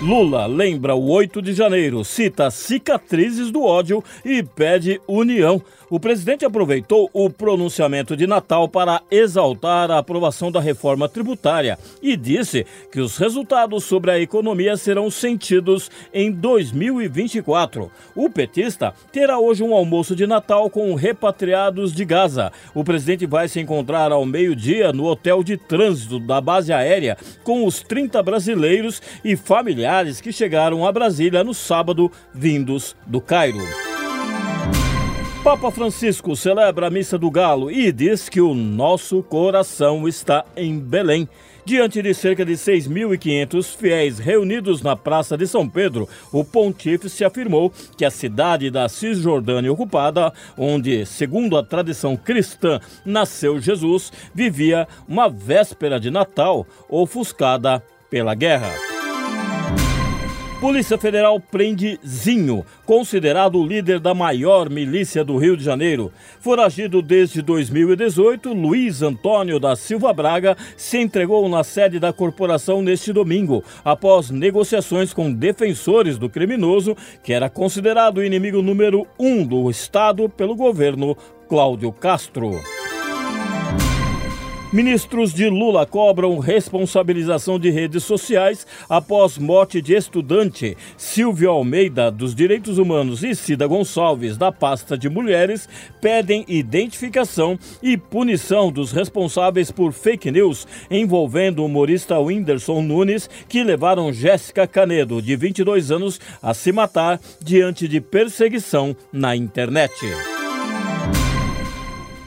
Lula lembra o 8 de janeiro, cita cicatrizes do ódio e pede união. O presidente aproveitou o pronunciamento de Natal para exaltar a aprovação da reforma tributária e disse que os resultados sobre a economia serão sentidos em 2024. O petista terá hoje um almoço de Natal com repatriados de Gaza. O presidente vai se encontrar ao meio-dia no hotel de trânsito da base aérea com os 30 brasileiros e familiares que chegaram a Brasília no sábado, vindos do Cairo. Papa Francisco celebra a missa do Galo e diz que o nosso coração está em Belém. Diante de cerca de 6.500 fiéis reunidos na Praça de São Pedro, o pontífice afirmou que a cidade da Cisjordânia ocupada, onde, segundo a tradição cristã, nasceu Jesus, vivia uma véspera de Natal ofuscada pela guerra. Polícia Federal prende Zinho, considerado o líder da maior milícia do Rio de Janeiro. Foragido desde 2018, Luiz Antônio da Silva Braga se entregou na sede da corporação neste domingo, após negociações com defensores do criminoso, que era considerado o inimigo número um do Estado pelo governo Cláudio Castro. Ministros de Lula cobram responsabilização de redes sociais após morte de estudante. Silvio Almeida, dos Direitos Humanos, e Cida Gonçalves, da pasta de Mulheres, pedem identificação e punição dos responsáveis por fake news envolvendo o humorista Whindersson Nunes, que levaram Jéssica Canedo, de 22 anos, a se matar diante de perseguição na internet.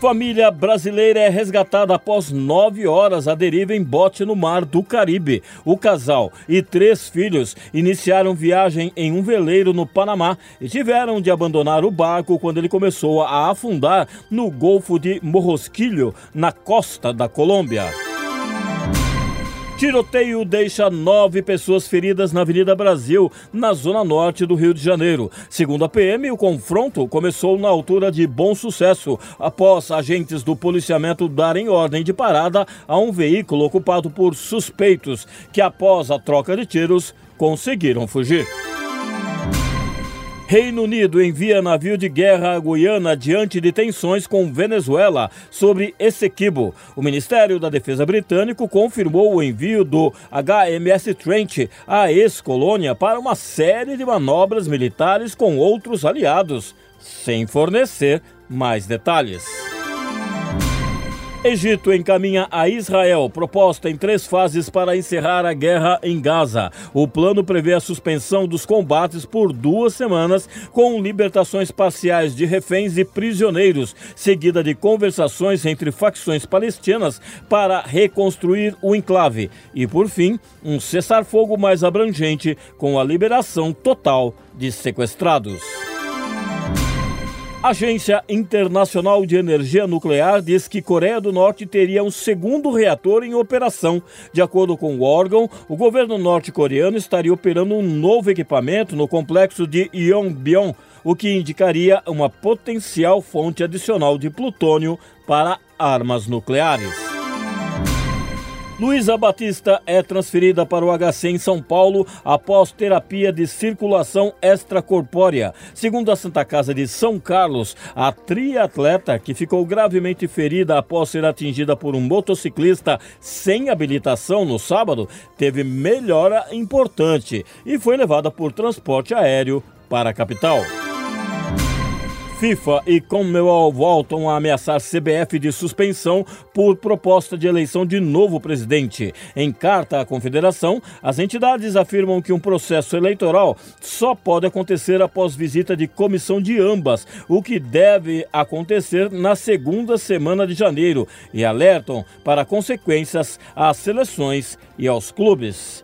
Família brasileira é resgatada após nove horas à deriva em bote no mar do Caribe. O casal e três filhos iniciaram viagem em um veleiro no Panamá e tiveram de abandonar o barco quando ele começou a afundar no Golfo de Morrosquilho, na costa da Colômbia. Tiroteio deixa nove pessoas feridas na Avenida Brasil, na zona norte do Rio de Janeiro. Segundo a PM, o confronto começou na altura de Bom Sucesso, após agentes do policiamento darem ordem de parada a um veículo ocupado por suspeitos, que após a troca de tiros conseguiram fugir. Reino Unido envia navio de guerra à Guiana diante de tensões com Venezuela sobre Essequibo. O Ministério da Defesa britânico confirmou o envio do HMS Trent à ex-colônia para uma série de manobras militares com outros aliados, sem fornecer mais detalhes. Egito encaminha a Israel proposta em três fases para encerrar a guerra em Gaza. O plano prevê a suspensão dos combates por duas semanas, com libertações parciais de reféns e prisioneiros, seguida de conversações entre facções palestinas para reconstruir o enclave. E, por fim, um cessar-fogo mais abrangente, com a liberação total de sequestrados. Agência Internacional de Energia Nuclear diz que Coreia do Norte teria um segundo reator em operação. De acordo com o órgão, o governo norte-coreano estaria operando um novo equipamento no complexo de Yongbyon, o que indicaria uma potencial fonte adicional de plutônio para armas nucleares. Luísa Batista é transferida para o HC em São Paulo após terapia de circulação extracorpórea. Segundo a Santa Casa de São Carlos, a triatleta que ficou gravemente ferida após ser atingida por um motociclista sem habilitação no sábado teve melhora importante e foi levada por transporte aéreo para a capital. FIFA e Commonwealth voltam a ameaçar CBF de suspensão por proposta de eleição de novo presidente. Em carta à confederação, as entidades afirmam que um processo eleitoral só pode acontecer após visita de comissão de ambas, o que deve acontecer na segunda semana de janeiro, e alertam para consequências às seleções e aos clubes.